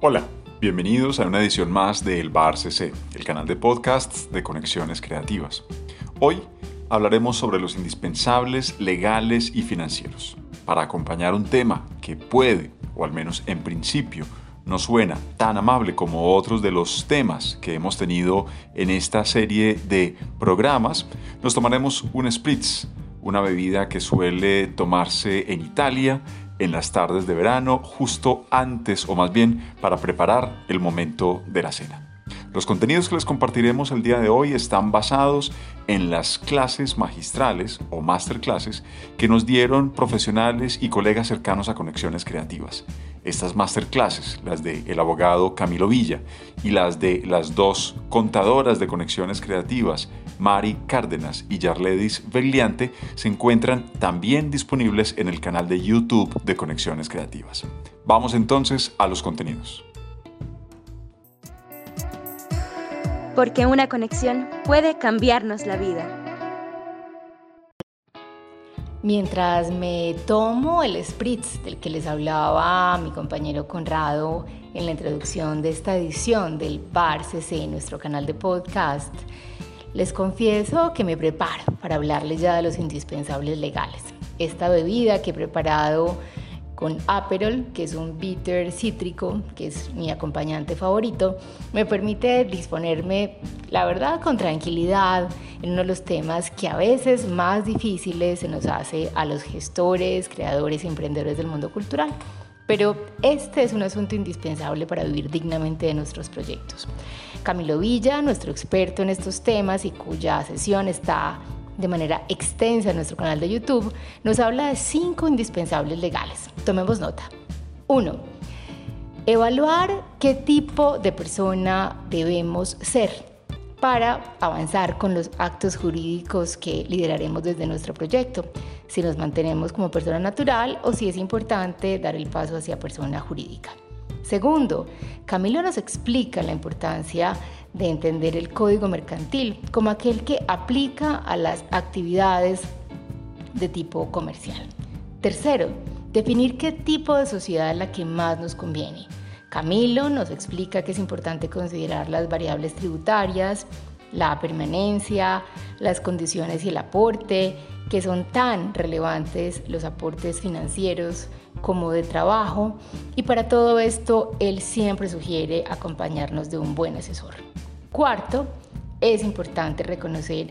Hola, bienvenidos a una edición más de El Bar CC, el canal de podcasts de conexiones creativas. Hoy hablaremos sobre los indispensables legales y financieros, para acompañar un tema que puede, o al menos en principio, no suena tan amable como otros de los temas que hemos tenido en esta serie de programas, nos tomaremos un spritz, una bebida que suele tomarse en Italia en las tardes de verano, justo antes o más bien para preparar el momento de la cena. Los contenidos que les compartiremos el día de hoy están basados en las clases magistrales o masterclasses que nos dieron profesionales y colegas cercanos a Conexiones Creativas. Estas masterclasses, las de el abogado Camilo Villa y las de las dos contadoras de Conexiones Creativas, Mari Cárdenas y Yarledis Vegliante, se encuentran también disponibles en el canal de YouTube de Conexiones Creativas. Vamos entonces a los contenidos. Porque una conexión puede cambiarnos la vida. Mientras me tomo el spritz del que les hablaba mi compañero Conrado en la introducción de esta edición del Bar CC, nuestro canal de podcast, les confieso que me preparo para hablarles ya de los indispensables legales. Esta bebida que he preparado con Aperol, que es un bitter cítrico, que es mi acompañante favorito, me permite disponerme, la verdad, con tranquilidad en uno de los temas que a veces más difíciles se nos hace a los gestores, creadores y emprendedores del mundo cultural. Pero este es un asunto indispensable para vivir dignamente de nuestros proyectos. Camilo Villa, nuestro experto en estos temas y cuya sesión está de manera extensa en nuestro canal de YouTube, nos habla de cinco indispensables legales. Tomemos nota. 1. Evaluar qué tipo de persona debemos ser para avanzar con los actos jurídicos que lideraremos desde nuestro proyecto, si nos mantenemos como persona natural o si es importante dar el paso hacia persona jurídica. Segundo, Camilo nos explica la importancia de entender el código mercantil como aquel que aplica a las actividades de tipo comercial. Tercero, definir qué tipo de sociedad es la que más nos conviene. Camilo nos explica que es importante considerar las variables tributarias, la permanencia, las condiciones y el aporte, que son tan relevantes los aportes financieros como de trabajo, y para todo esto él siempre sugiere acompañarnos de un buen asesor. Cuarto, es importante reconocer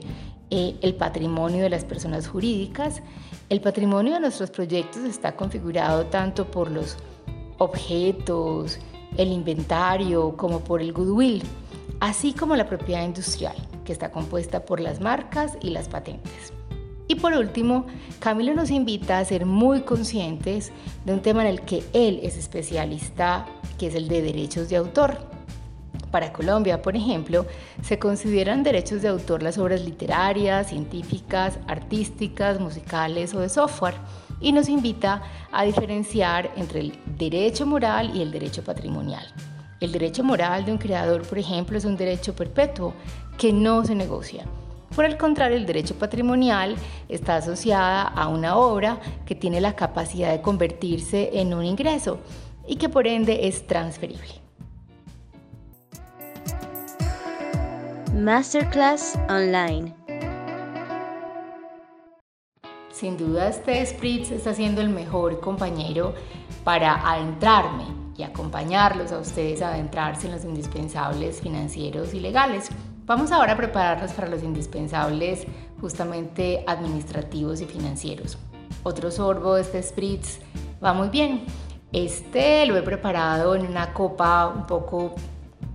eh, el patrimonio de las personas jurídicas. El patrimonio de nuestros proyectos está configurado tanto por los objetos, el inventario, como por el goodwill, así como la propiedad industrial, que está compuesta por las marcas y las patentes. Y por último, Camilo nos invita a ser muy conscientes de un tema en el que él es especialista, que es el de derechos de autor. Para Colombia, por ejemplo, se consideran derechos de autor las obras literarias, científicas, artísticas, musicales o de software y nos invita a diferenciar entre el derecho moral y el derecho patrimonial. El derecho moral de un creador, por ejemplo, es un derecho perpetuo que no se negocia. Por el contrario, el derecho patrimonial está asociada a una obra que tiene la capacidad de convertirse en un ingreso y que por ende es transferible. Masterclass Online. Sin duda este Spritz está siendo el mejor compañero para adentrarme y acompañarlos a ustedes a adentrarse en los indispensables financieros y legales. Vamos ahora a prepararnos para los indispensables justamente administrativos y financieros. Otro sorbo de este Spritz va muy bien. Este lo he preparado en una copa un poco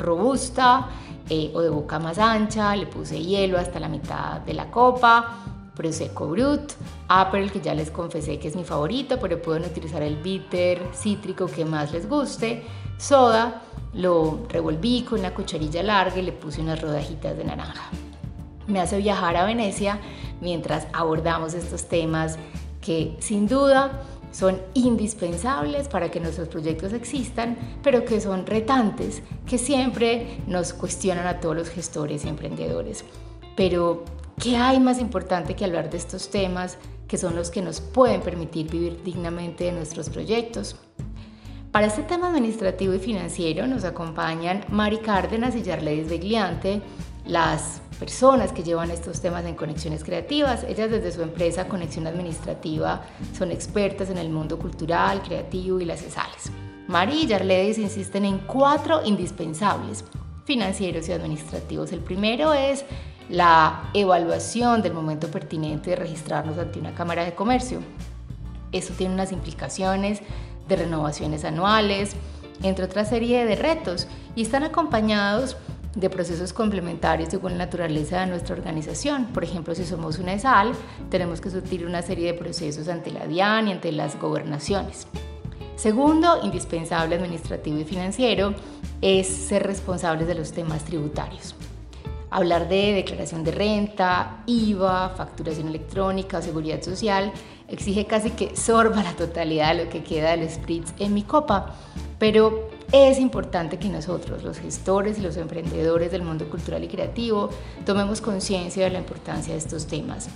robusta eh, o de boca más ancha, le puse hielo hasta la mitad de la copa, Prosecco Brut, Aperol que ya les confesé que es mi favorito, pero pueden utilizar el bitter cítrico que más les guste, soda, lo revolví con una cucharilla larga y le puse unas rodajitas de naranja. Me hace viajar a Venecia mientras abordamos estos temas que sin duda son indispensables para que nuestros proyectos existan, pero que son retantes, que siempre nos cuestionan a todos los gestores y emprendedores. Pero, ¿qué hay más importante que hablar de estos temas que son los que nos pueden permitir vivir dignamente de nuestros proyectos? Para este tema administrativo y financiero nos acompañan Mari Cárdenas y Yarledis Begliante, las personas que llevan estos temas en conexiones creativas. Ellas desde su empresa Conexión Administrativa son expertas en el mundo cultural, creativo y las ESALES. Mari y Yarledis insisten en cuatro indispensables financieros y administrativos. El primero es la evaluación del momento pertinente de registrarnos ante una Cámara de Comercio. Esto tiene unas implicaciones de renovaciones anuales, entre otra serie de retos, y están acompañados de procesos complementarios según la naturaleza de nuestra organización. Por ejemplo, si somos una ESAL, tenemos que surtir una serie de procesos ante la DIAN y ante las gobernaciones. Segundo, indispensable administrativo y financiero, es ser responsables de los temas tributarios. Hablar de declaración de renta, IVA, facturación electrónica o seguridad social exige casi que sorba la totalidad de lo que queda del spritz en mi copa, pero es importante que nosotros, los gestores y los emprendedores del mundo cultural y creativo, tomemos conciencia de la importancia de estos temas.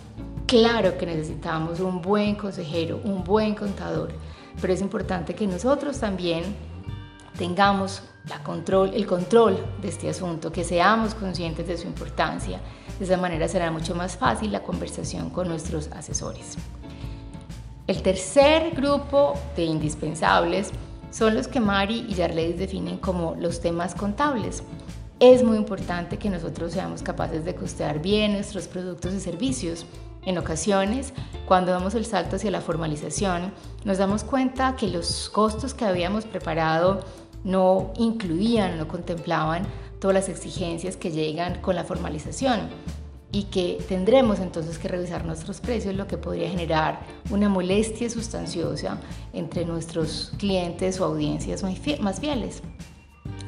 Claro que necesitamos un buen consejero, un buen contador, pero es importante que nosotros también tengamos la control, el control de este asunto, que seamos conscientes de su importancia. De esa manera será mucho más fácil la conversación con nuestros asesores. El tercer grupo de indispensables son los que Mari y Yarledis definen como los temas contables. Es muy importante que nosotros seamos capaces de costear bien nuestros productos y servicios. En ocasiones, cuando damos el salto hacia la formalización, nos damos cuenta que los costos que habíamos preparado no incluían, no contemplaban todas las exigencias que llegan con la formalización y que tendremos entonces que revisar nuestros precios, lo que podría generar una molestia sustanciosa entre nuestros clientes o audiencias más fieles.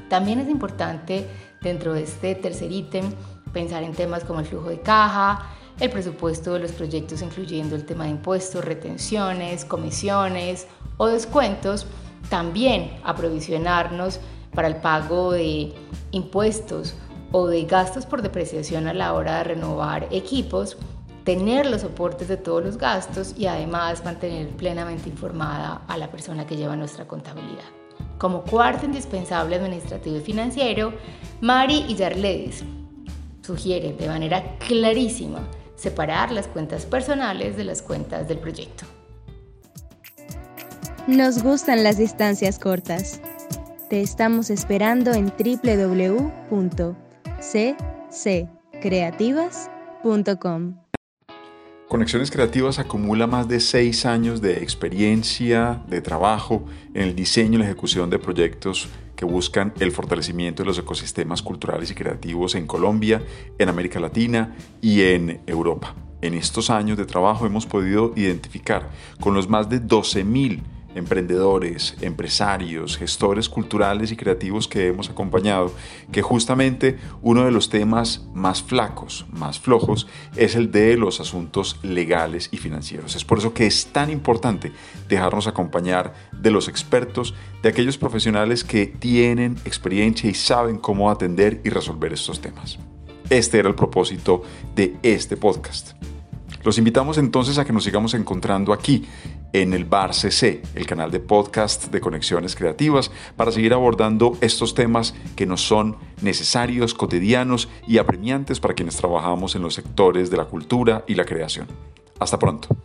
También es importante dentro de este tercer ítem pensar en temas como el flujo de caja, el presupuesto de los proyectos incluyendo el tema de impuestos, retenciones, comisiones o descuentos, también aprovisionarnos para el pago de impuestos o de gastos por depreciación a la hora de renovar equipos, tener los soportes de todos los gastos y además mantener plenamente informada a la persona que lleva nuestra contabilidad. Como cuarto indispensable administrativo y financiero, Mari y Yarledis sugieren de manera clarísima separar las cuentas personales de las cuentas del proyecto. Nos gustan las distancias cortas. Te estamos esperando en www cccreativas.com. Conexiones Creativas acumula más de seis años de experiencia, de trabajo en el diseño y la ejecución de proyectos que buscan el fortalecimiento de los ecosistemas culturales y creativos en Colombia, en América Latina y en Europa. En estos años de trabajo hemos podido identificar con los más de 12.000 emprendedores, empresarios, gestores culturales y creativos que hemos acompañado, que justamente uno de los temas más flacos, más flojos, es el de los asuntos legales y financieros. Es por eso que es tan importante dejarnos acompañar de los expertos, de aquellos profesionales que tienen experiencia y saben cómo atender y resolver estos temas. Este era el propósito de este podcast. Los invitamos entonces a que nos sigamos encontrando aquí en el Bar CC, el canal de podcast de Conexiones Creativas, para seguir abordando estos temas que nos son necesarios, cotidianos y apremiantes para quienes trabajamos en los sectores de la cultura y la creación. Hasta pronto.